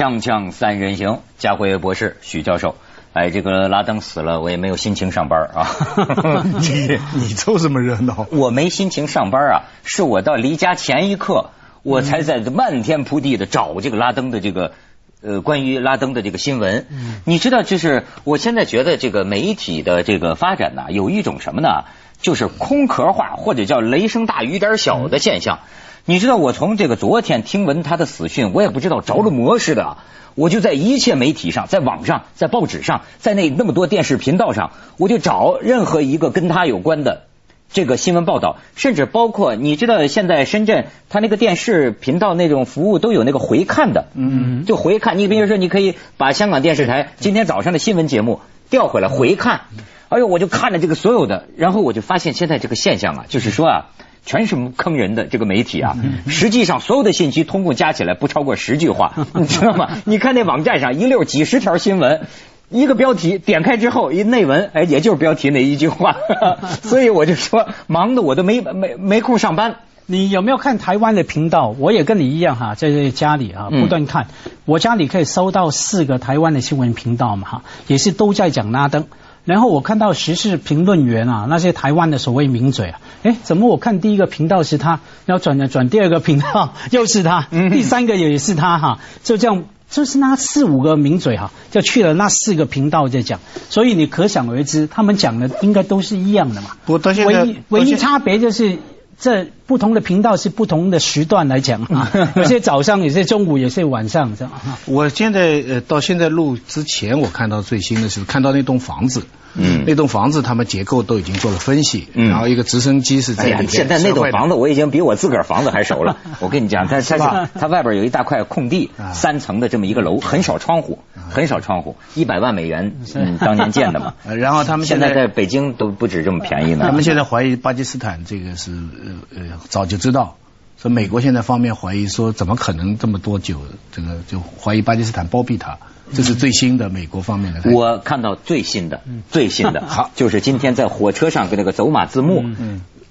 锵锵三人行，家辉博士、许教授。哎，这个拉登死了，我也没有心情上班啊。你你凑什么热闹？我没心情上班啊，是我到离家前一刻，我才在漫天铺地的找这个拉登的这个呃关于拉登的这个新闻。你知道，就是我现在觉得这个媒体的这个发展呢，有一种什么呢？就是空壳化或者叫雷声大雨点小的现象。你知道，我从这个昨天听闻他的死讯，我也不知道着了魔似的，我就在一切媒体上，在网上，在报纸上，在那那么多电视频道上，我就找任何一个跟他有关的这个新闻报道，甚至包括你知道，现在深圳他那个电视频道那种服务都有那个回看的，嗯，就回看。你比如说，你可以把香港电视台今天早上的新闻节目调回来回看。哎呦，我就看了这个所有的，然后我就发现现在这个现象啊，就是说啊。全是坑人的这个媒体啊！实际上所有的信息通共加起来不超过十句话，你知道吗？你看那网站上一溜几十条新闻，一个标题点开之后一内文，哎，也就是标题那一句话。所以我就说，忙的我都没没没空上班。你有没有看台湾的频道？我也跟你一样哈，在家里啊不断看。我家里可以收到四个台湾的新闻频道嘛哈，也是都在讲拉登。然后我看到时事评论员啊，那些台湾的所谓名嘴啊，哎，怎么我看第一个频道是他，然后转了转第二个频道 又是他，第三个也是他哈，就这样，就是那四五个名嘴哈，就去了那四个频道在讲，所以你可想而知，他们讲的应该都是一样的嘛。我到现在唯一唯一差别就是这不同的频道是不同的时段来讲啊，有些早上，有些中午，有些晚上这样。我现在呃到现在录之前，我看到最新的是看到那栋房子。嗯，那栋房子他们结构都已经做了分析，嗯然后一个直升机是在里面。现在那栋房子我已经比我自个儿房子还熟了。我跟你讲，它它它外边有一大块空地，三层的这么一个楼，很少窗户，很少窗户，一百万美元嗯当年建的嘛。然后他们现在在北京都不止这么便宜呢。他们现在怀疑巴基斯坦这个是呃呃早就知道，说美国现在方面怀疑说怎么可能这么多久，这个就怀疑巴基斯坦包庇他。这是最新的美国方面的。我看到最新的，最新的，好，就是今天在火车上跟那个走马字幕，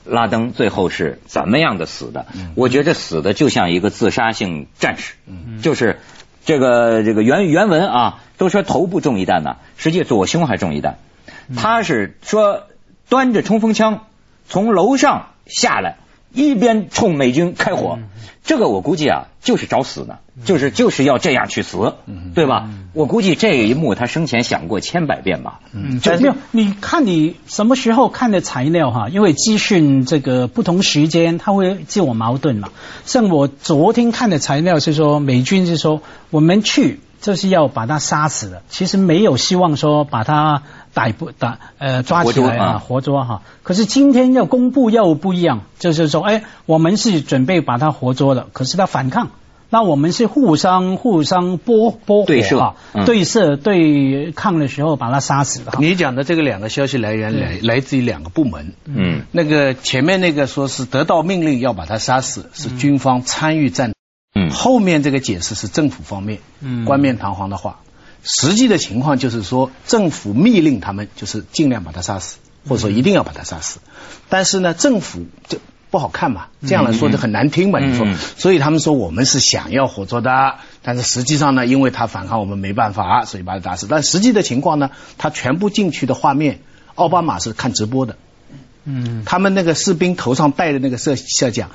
拉登最后是怎么样的死的？我觉得死的就像一个自杀性战士，就是这个这个原原文啊，都说头部中一弹呢，实际左胸还中一弹。他是说端着冲锋枪从楼上下来。一边冲美军开火，这个我估计啊，就是找死呢，就是就是要这样去死，对吧？我估计这一幕他生前想过千百遍吧。嗯，没有，你看你什么时候看的材料哈？因为资讯这个不同时间，它会自我矛盾嘛。像我昨天看的材料是说，美军是说我们去就是要把他杀死的，其实没有希望说把他。逮捕打呃抓起来啊活捉哈，可是今天要公布又不一样，就是说哎我们是准备把他活捉了，可是他反抗，那我们是互相互相波波对射对射对抗的时候把他杀死了。你讲的这个两个消息来源来来自于两个部门，嗯，那个前面那个说是得到命令要把他杀死，是军方参与战，嗯，后面这个解释是政府方面，嗯，冠冕堂皇的话。实际的情况就是说，政府密令他们就是尽量把他杀死，或者说一定要把他杀死。但是呢，政府就不好看嘛，这样来说就很难听嘛。你说，所以他们说我们是想要活捉的，但是实际上呢，因为他反抗，我们没办法，所以把他打死。但实际的情况呢，他全部进去的画面，奥巴马是看直播的。嗯，他们那个士兵头上戴的那个摄摄像，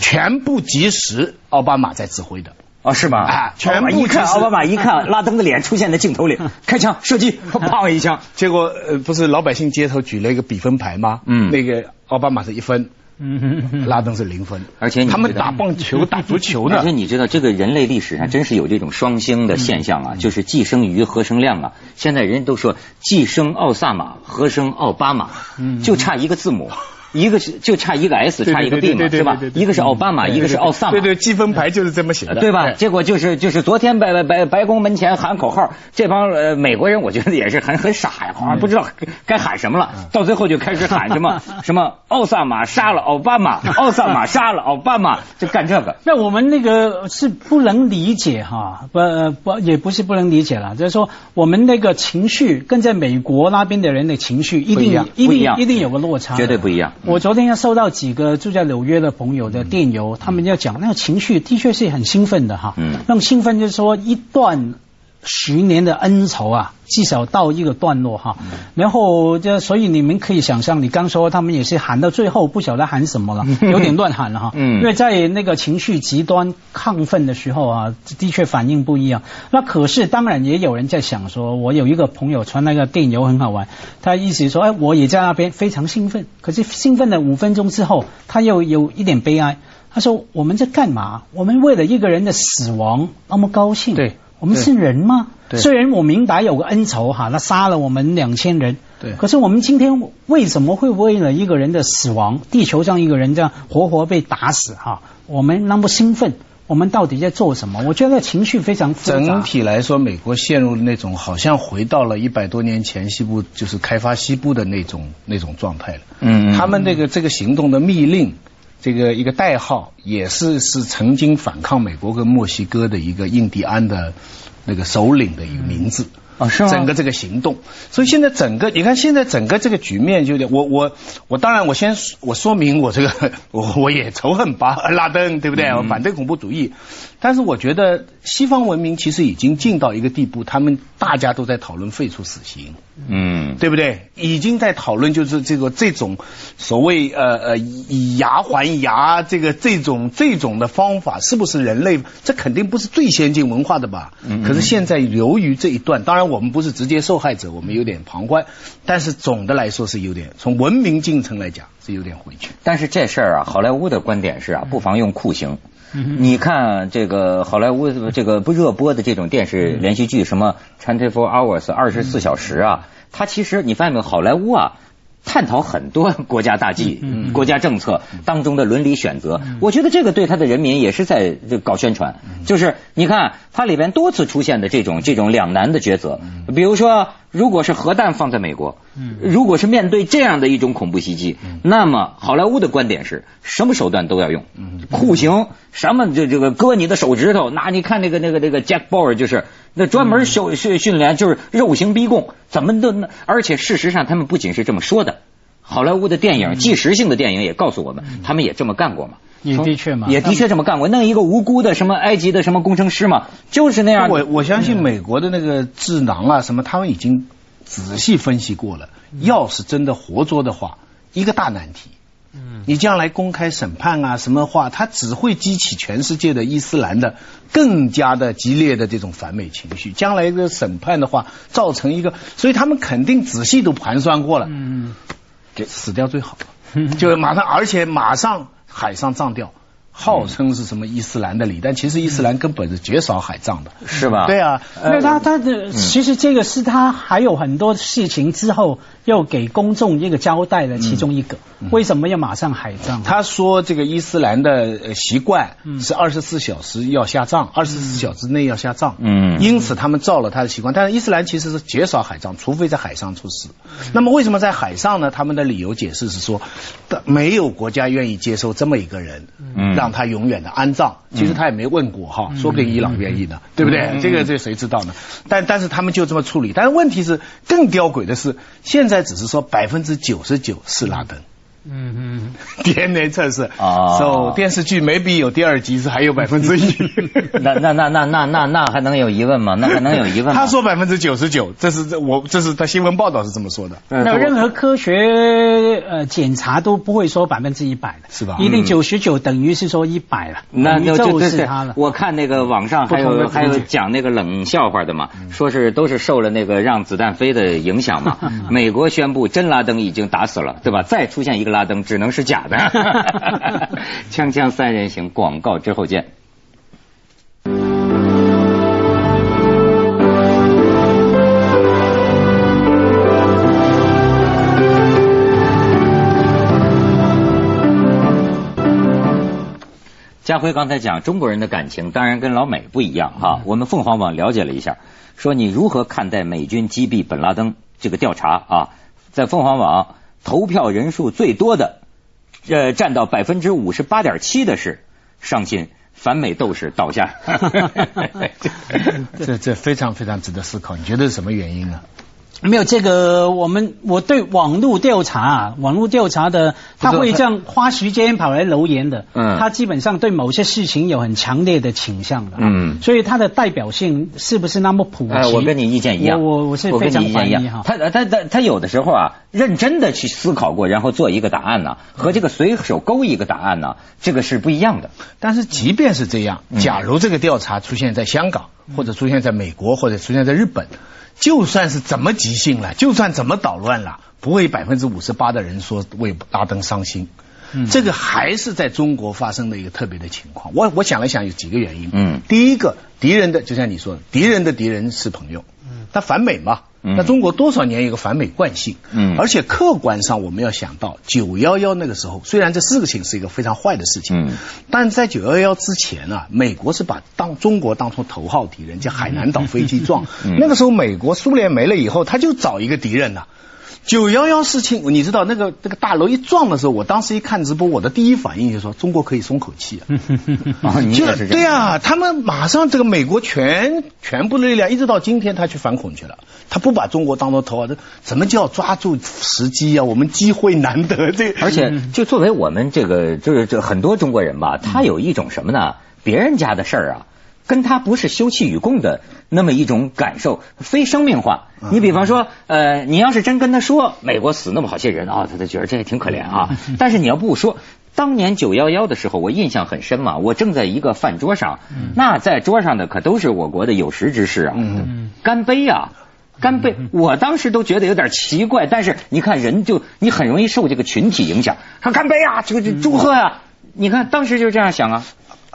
全部及时，奥巴马在指挥的。啊，是吗？啊，全部一看，奥巴马一看，拉登的脸出现在镜头里，开枪 射击，砰一枪，结果呃，不是老百姓街头举了一个比分牌吗？嗯，那个奥巴马是一分，嗯，拉登是零分，而且他们打棒球、打足球呢。而且你知道，这个人类历史上真是有这种双星的现象啊，就是既生瑜，何生亮啊。现在人都说既生奥萨马，何生奥巴马，就差一个字母。一个是就差一个 S，差一个 B 嘛，是吧？一个是奥巴马，一个是奥萨马。对对，积分牌就是这么写的，对吧？结果就是就是昨天白白白白宫门前喊口号，这帮呃美国人我觉得也是很很傻呀，好像不知道该喊什么了。到最后就开始喊什么什么奥萨马杀了奥巴马，奥萨马杀了奥巴马，就干这个。那我们那个是不能理解哈，不不也不是不能理解了，就是说我们那个情绪跟在美国那边的人的情绪一定一定一定有个落差，绝对不一样。我昨天要收到几个住在纽约的朋友的电邮，他们要讲那个情绪的确是很兴奋的哈。嗯，那种兴奋就是说一段。十年的恩仇啊，至少到一个段落哈。然后这所以你们可以想象，你刚说他们也是喊到最后不晓得喊什么了，有点乱喊了哈。因为在那个情绪极端亢奋的时候啊，的确反应不一样。那可是当然也有人在想说，我有一个朋友传那个电邮很好玩，他意思说，哎，我也在那边非常兴奋，可是兴奋了五分钟之后，他又有一点悲哀。他说我们在干嘛？我们为了一个人的死亡那么高兴？对。我们是人吗？虽然我明白有个恩仇哈，他杀了我们两千人，对。可是我们今天为什么会为了一个人的死亡，地球上一个人这样活活被打死哈？我们那么兴奋，我们到底在做什么？我觉得情绪非常复杂。整体来说，美国陷入那种好像回到了一百多年前西部，就是开发西部的那种那种状态了。嗯。他们那个这个行动的密令，这个一个代号，也是是曾经反抗美国跟墨西哥的一个印第安的。那个首领的一个名字啊，是吗？整个这个行动，所以现在整个你看，现在整个这个局面就有点，我我我当然我先我说明我这个 我我也仇恨巴拉登，对不对？我反对恐怖主义。但是我觉得西方文明其实已经进到一个地步，他们大家都在讨论废除死刑，嗯，对不对？已经在讨论就是这个这种所谓呃呃以牙还牙这个这种这种的方法是不是人类？这肯定不是最先进文化的吧？嗯。可是现在由于这一段，当然我们不是直接受害者，我们有点旁观，但是总的来说是有点从文明进程来讲是有点回去。但是这事儿啊，好莱坞的观点是啊，不妨用酷刑。你看这个好莱坞这个不热播的这种电视连续剧，什么 Twenty Four Hours 二十四小时啊，它其实你发现没有，好莱坞啊。探讨很多国家大计、国家政策当中的伦理选择，我觉得这个对他的人民也是在搞宣传。就是你看，它里边多次出现的这种这种两难的抉择，比如说，如果是核弹放在美国，嗯。如果是面对这样的一种恐怖袭击，嗯。那么好莱坞的观点是什么手段都要用，酷刑，什么这这个割你的手指头，那你看那个那个那个 Jack Bauer 就是那专门训训训练，就是肉刑逼供，怎么都那，而且事实上他们不仅是这么说的。好莱坞的电影，纪实性的电影也告诉我们，他们也这么干过嘛？也的确嘛，也的确这么干过。弄一个无辜的什么埃及的什么工程师嘛，就是那样。我我相信美国的那个智囊啊，什么他们已经仔细分析过了。要是真的活捉的话，一个大难题。嗯，你将来公开审判啊，什么话，他只会激起全世界的伊斯兰的更加的激烈的这种反美情绪。将来一个审判的话，造成一个，所以他们肯定仔细都盘算过了。嗯。给死掉最好，就马上，而且马上海上葬掉。号称是什么伊斯兰的礼，但其实伊斯兰根本是绝少海葬的，是吧？对啊，那他他的其实这个是他还有很多事情之后要给公众一个交代的其中一个。为什么要马上海葬？他说这个伊斯兰的习惯是二十四小时要下葬，二十四小时内要下葬。嗯，因此他们照了他的习惯。但是伊斯兰其实是绝少海葬，除非在海上出事。那么为什么在海上呢？他们的理由解释是说，没有国家愿意接受这么一个人，让。他永远的安葬，其实他也没问过哈，说不定伊朗愿意呢，对不对？这个这谁知道呢？但但是他们就这么处理。但是问题是更吊诡的是，现在只是说百分之九十九是拉登。嗯嗯，DNA 测试啊，so 电视剧没必有第二集是还有百分之一，那那那那那那那还能有疑问吗？那还能有疑问吗？他说百分之九十九，这是这我这是他新闻报道是这么说的。那任何科学呃检查都不会说百分之一百的，是吧？一定九十九等于是说一百了，那就是他了。我看那个网上还有还有讲那个冷笑话的嘛，说是都是受了那个让子弹飞的影响嘛。美国宣布真拉登已经打死了，对吧？再出现一个拉。拉登只能是假的，锵锵三人行广告之后见。家辉刚才讲中国人的感情，当然跟老美不一样哈。我们凤凰网了解了一下，说你如何看待美军击毙本拉登这个调查啊？在凤凰网。投票人数最多的，呃，占到百分之五十八点七的是上进反美斗士倒下。这这非常非常值得思考，你觉得是什么原因呢？没有这个，我们我对网络调查，网络调查的他会这样花时间跑来留言的。嗯，他基本上对某些事情有很强烈的倾向的。嗯，所以他的代表性是不是那么普及？我跟你意见一样，我我是非常怀疑哈。他他他他有的时候啊，认真的去思考过，然后做一个答案呢，和这个随手勾一个答案呢，这个是不一样的。但是即便是这样，假如这个调查出现在香港，或者出现在美国，或者出现在日本。就算是怎么即兴了，就算怎么捣乱了，不会百分之五十八的人说为拉登伤心。嗯，这个还是在中国发生的一个特别的情况。我我想了想，有几个原因。嗯，第一个，敌人的就像你说的，敌人的敌人是朋友。嗯，他反美嘛。那中国多少年有个反美惯性，嗯，而且客观上我们要想到九幺幺那个时候，虽然这事情是一个非常坏的事情，嗯，但在九幺幺之前啊，美国是把当中国当成头号敌人，叫海南岛飞机撞，那个时候美国苏联没了以后，他就找一个敌人呐。九幺幺事情，你知道那个那个大楼一撞的时候，我当时一看直播，我的第一反应就说中国可以松口气啊！就对啊，他们马上这个美国全全部的力量，一直到今天他去反恐去了，他不把中国当做头啊！这怎么叫抓住时机啊？我们机会难得，这而且就作为我们这个就是这很多中国人吧，他有一种什么呢？别人家的事儿啊。跟他不是休戚与共的那么一种感受，非生命化。你比方说，呃，你要是真跟他说美国死那么好些人啊，他就觉得这也挺可怜啊。但是你要不说，当年九幺幺的时候，我印象很深嘛。我正在一个饭桌上，那在桌上的可都是我国的有识之士啊，干杯啊，干杯！我当时都觉得有点奇怪，但是你看人就你很容易受这个群体影响，说干杯啊，这个祝贺呀。你看当时就是这样想啊。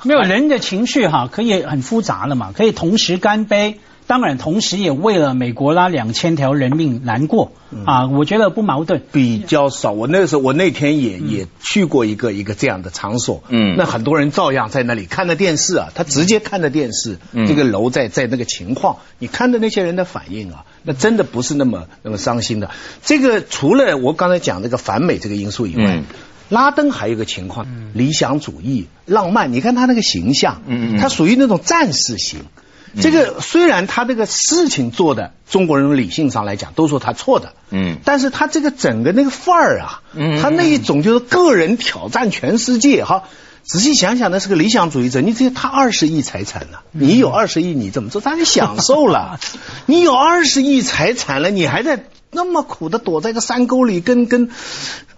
没有人的情绪哈，可以很复杂了嘛，可以同时干杯，当然同时也为了美国拉两千条人命难过啊，我觉得不矛盾。比较少，我那个时候我那天也也去过一个一个这样的场所，嗯，那很多人照样在那里看着电视啊，他直接看着电视，这个楼在在那个情况，你看着那些人的反应啊，那真的不是那么那么伤心的。这个除了我刚才讲这个反美这个因素以外。拉登还有一个情况，理想主义、浪漫。你看他那个形象，他属于那种战士型。这个虽然他这个事情做的，中国人理性上来讲都说他错的，嗯，但是他这个整个那个范儿啊，他那一种就是个人挑战全世界哈。仔细想想，那是个理想主义者。你只有他二十亿财产了，你有二十亿，你怎么做？当然享受了。你有二十亿财产了，你还在那么苦的躲在个山沟里，跟跟。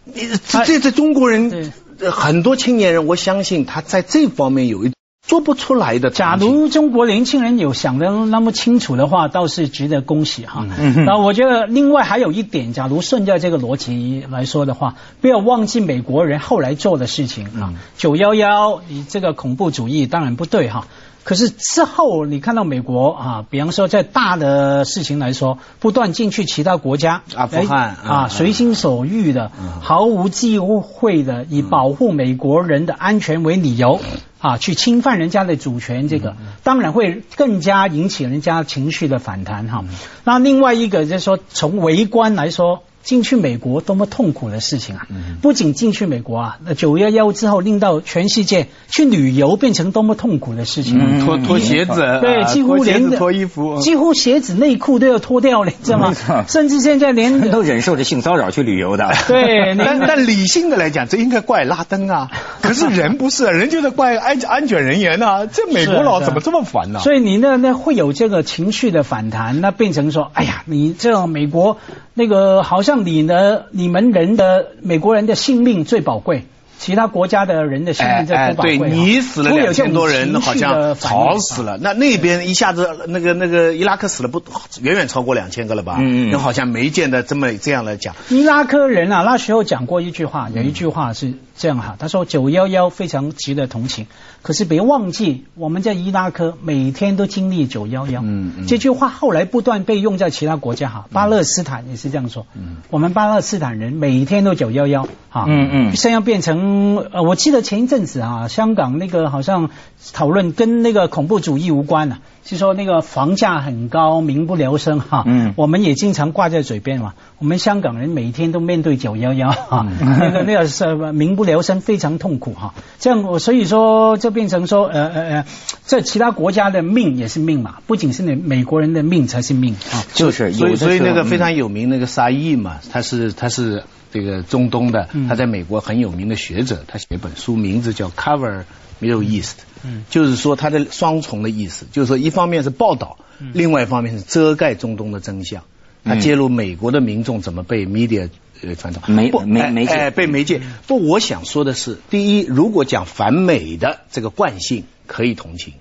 你这这中国人很多青年人，我相信他在这方面有一做不出来的。假如中国年轻人有想的那么清楚的话，倒是值得恭喜哈。那我觉得另外还有一点，假如顺着这个逻辑来说的话，不要忘记美国人后来做的事情啊。九幺幺，你这个恐怖主义当然不对哈。可是之后，你看到美国啊，比方说在大的事情来说，不断进去其他国家，阿富汗啊，随心所欲的，毫无忌讳的，以保护美国人的安全为理由啊，去侵犯人家的主权，这个当然会更加引起人家情绪的反弹哈。那另外一个就是说，从围观来说。进去美国多么痛苦的事情啊！不仅进去美国啊，那九幺幺之后令到全世界去旅游变成多么痛苦的事情。脱脱鞋子，对，几乎连脱衣服，几乎鞋子内裤都要脱掉了，知道吗？甚至现在连 都忍受着性骚扰去旅游的。对，但但理性的来讲，这应该怪拉登啊。可是人不是，人就是怪安安检人员啊。这美国佬怎么这么烦呢？所以你那那会有这个情绪的反弹，那变成说，哎呀，你这美国。那个好像你呢，你们人的美国人的性命最宝贵。其他国家的人的性命在不宝贵。对你死了两千多人，好像吵死了。那那边一下子，那个那个伊拉克死了不远远超过两千个了吧？嗯嗯。好像没见得这么这样来讲。伊拉克人啊，那时候讲过一句话，有一句话是这样哈，他说九幺幺非常值得同情，可是别忘记我们在伊拉克每天都经历九幺幺。嗯嗯。这句话后来不断被用在其他国家哈，巴勒斯坦也是这样说。嗯。我们巴勒斯坦人每天都九幺幺哈。嗯嗯。现在变成。嗯，呃，我记得前一阵子啊，香港那个好像讨论跟那个恐怖主义无关啊，是说那个房价很高，民不聊生哈。嗯，我们也经常挂在嘴边嘛。我们香港人每天都面对九幺幺哈，那个那个是民不聊生，非常痛苦哈。这样我所以说就变成说，呃呃呃，在其他国家的命也是命嘛，不仅是那美国人的命才是命啊。就是，所以所以那个非常有名那个沙溢嘛，他是他是。这个中东的，他在美国很有名的学者，他写本书，名字叫《Cover Middle East》，嗯，就是说他的双重的意思，就是说一方面是报道，另外一方面是遮盖中东的真相，他揭露美国的民众怎么被 media 呃传导，媒媒媒介。被媒介。不，我想说的是，第一，如果讲反美的这个惯性，可以同情；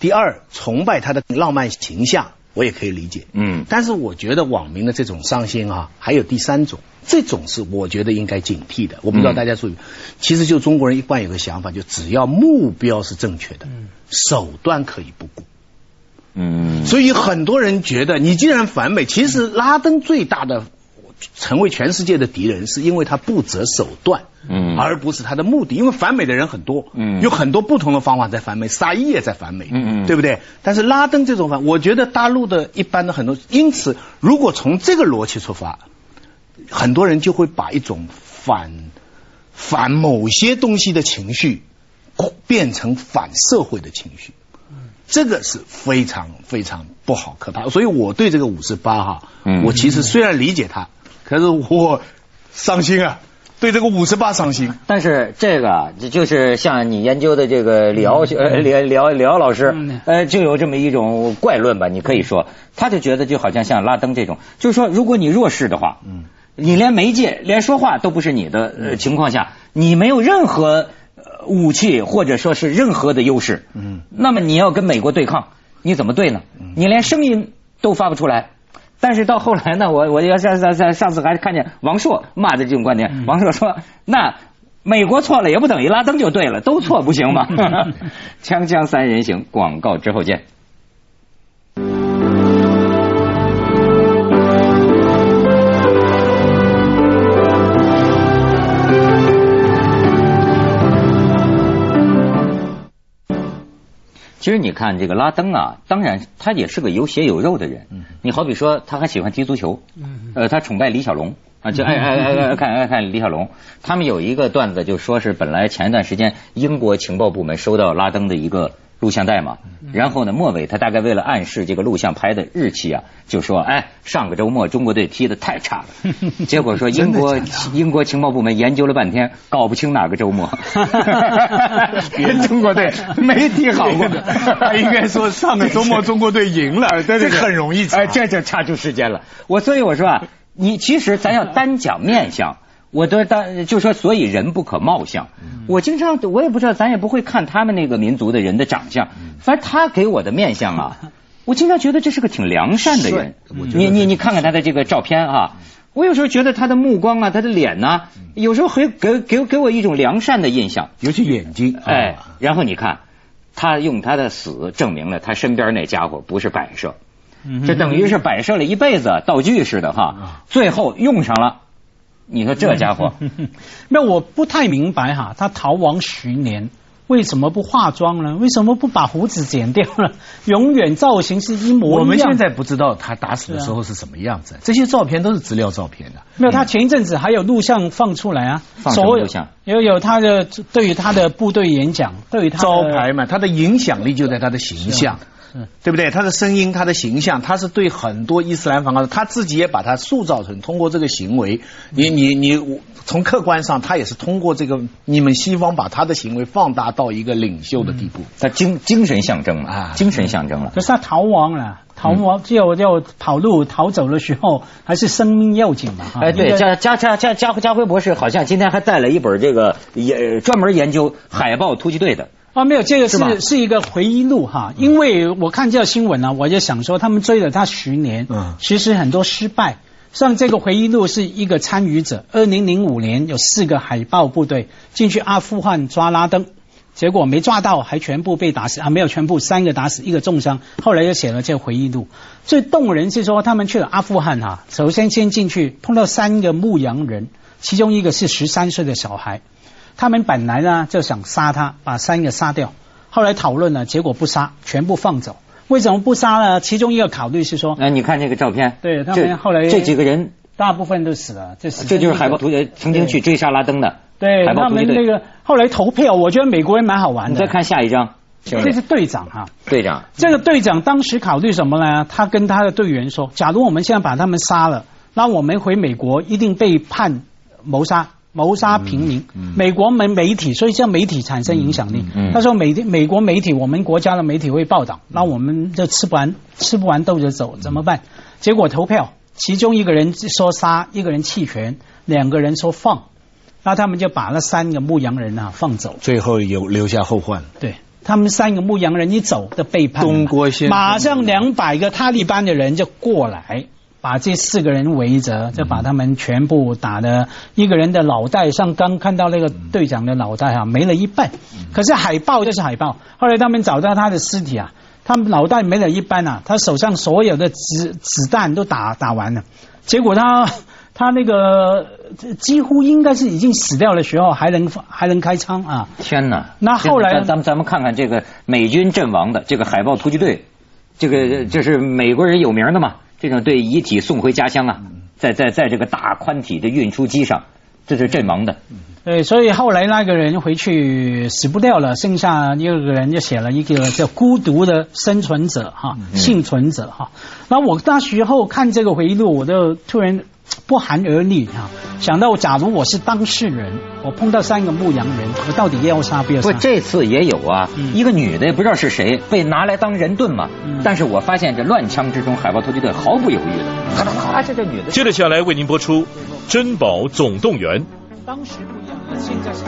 第二，崇拜他的浪漫形象。我也可以理解，嗯，但是我觉得网民的这种伤心啊，还有第三种，这种是我觉得应该警惕的。我不知道大家注意，其实就中国人一贯有个想法，就只要目标是正确的，手段可以不顾，嗯，所以很多人觉得你既然反美，其实拉登最大的。成为全世界的敌人，是因为他不择手段，嗯，而不是他的目的。因为反美的人很多，嗯，有很多不同的方法在反美，沙伊也在反美，嗯嗯，对不对？但是拉登这种反，我觉得大陆的一般的很多，因此如果从这个逻辑出发，很多人就会把一种反反某些东西的情绪变成反社会的情绪，这个是非常非常不好可怕。所以我对这个五十八哈，我其实虽然理解他。可是我伤心啊，对这个五十八伤心。但是这个就是像你研究的这个李敖呃李李敖李敖老师呃就有这么一种怪论吧，你可以说，他就觉得就好像像拉登这种，就是说如果你弱势的话，嗯，你连媒介连说话都不是你的情况下，你没有任何武器或者说是任何的优势，嗯，那么你要跟美国对抗，你怎么对呢？你连声音都发不出来。但是到后来呢，我我要上上上上次还看见王朔骂的这种观点，王朔说：“那美国错了也不等于拉登就对了，都错不行吗？” 锵锵三人行，广告之后见。其实你看这个拉登啊，当然他也是个有血有肉的人。你好比说，他还喜欢踢足球，呃，他崇拜李小龙啊，就爱爱爱爱看爱看李小龙。他们有一个段子，就说是本来前一段时间英国情报部门收到拉登的一个。录像带嘛，然后呢，末尾他大概为了暗示这个录像拍的日期啊，就说，哎，上个周末中国队踢的太差了，结果说英国英国情报部门研究了半天，搞不清哪个周末，中国队没踢好过，应该说上个周末中国队赢了，这很容易，哎，这就差出时间了。我所以我说啊，你其实咱要单讲面相。我都当就说，所以人不可貌相。我经常我也不知道，咱也不会看他们那个民族的人的长相。反正他给我的面相啊，我经常觉得这是个挺良善的人。你你你看看他的这个照片啊，我有时候觉得他的目光啊，他的脸呐，有时候会给给给我一种良善的印象，尤其眼睛。哎，然后你看，他用他的死证明了他身边那家伙不是摆设，这等于是摆设了一辈子道具似的哈，最后用上了。你说这家伙，那我不太明白哈，他逃亡十年，为什么不化妆呢？为什么不把胡子剪掉呢？永远造型是一模一样。我们现在不知道他打死的时候是什么样子，这些照片都是资料照片的。没有，他前一阵子还有录像放出来啊，放什么录像？有有他的对于他的部队演讲，对于他招牌嘛，他的影响力就在他的形象。嗯，对不对？他的声音，他的形象，他是对很多伊斯兰反抗他自己也把他塑造成通过这个行为，你你你从客观上，他也是通过这个你们西方把他的行为放大到一个领袖的地步，他精精神象征啊，精神象征了。可是他逃亡了，逃亡就就跑路逃走的时候，还是生命要紧嘛？哎，对，加加加加加家辉博士好像今天还带了一本这个也专门研究海豹突击队的。啊，没有，这个是是一个回忆录哈，因为我看这个新闻呢，我就想说，他们追了他十年，嗯，其实很多失败。像这个回忆录是一个参与者，二零零五年有四个海豹部队进去阿富汗抓拉登，结果没抓到，还全部被打死啊，没有全部，三个打死，一个重伤。后来又写了这个回忆录，最动人是说他们去了阿富汗哈，首先先进去碰到三个牧羊人，其中一个是十三岁的小孩。他们本来呢就想杀他，把三个杀掉。后来讨论了，结果不杀，全部放走。为什么不杀呢？其中一个考虑是说，哎，你看这个照片，对他们后来这几个人大部分都死了，这这就是海豹突击曾经去追杀拉登的。对，他们那个后来投票，我觉得美国人蛮好玩的。你再看下一张，这是队长哈，队长。这个队长当时考虑什么呢？他跟他的队员说：“假如我们现在把他们杀了，那我们回美国一定被判。”谋杀。谋杀平民，美国媒媒体，所以叫媒体产生影响力。他说美美国媒体，我们国家的媒体会报道，那我们就吃不完吃不完兜着走，怎么办？结果投票，其中一个人说杀，一个人弃权，两个人说放，那他们就把那三个牧羊人啊放走，最后有留下后患。对他们三个牧羊人一走的背叛，东郭先马上两百个塔利班的人就过来。把这四个人围着，就把他们全部打的，一个人的脑袋像刚看到那个队长的脑袋啊，没了一半。可是海豹就是海豹，后来他们找到他的尸体啊，他们脑袋没了一半啊，他手上所有的子子弹都打打完了，结果他他那个几乎应该是已经死掉的时候，还能还能开枪啊！天哪！那后来咱们咱们看看这个美军阵亡的这个海豹突击队，这个这是美国人有名的嘛？这种对遗体送回家乡啊，在在在这个大宽体的运输机上，这是阵亡的。对，所以后来那个人回去死不掉了，剩下一个人就写了一个叫“孤独的生存者”哈，幸存者哈。那我那时候看这个回忆录，我就突然。不寒而栗啊！想到假如我是当事人，我碰到三个牧羊人，我到底要杀不要杀？不，这次也有啊，一个女的也不知道是谁，被拿来当人盾嘛。但是我发现这乱枪之中，海豹突击队毫不犹豫的，咔咔这这女的。接着下来为您播出《珍宝总动员》。当时不一样，现在是。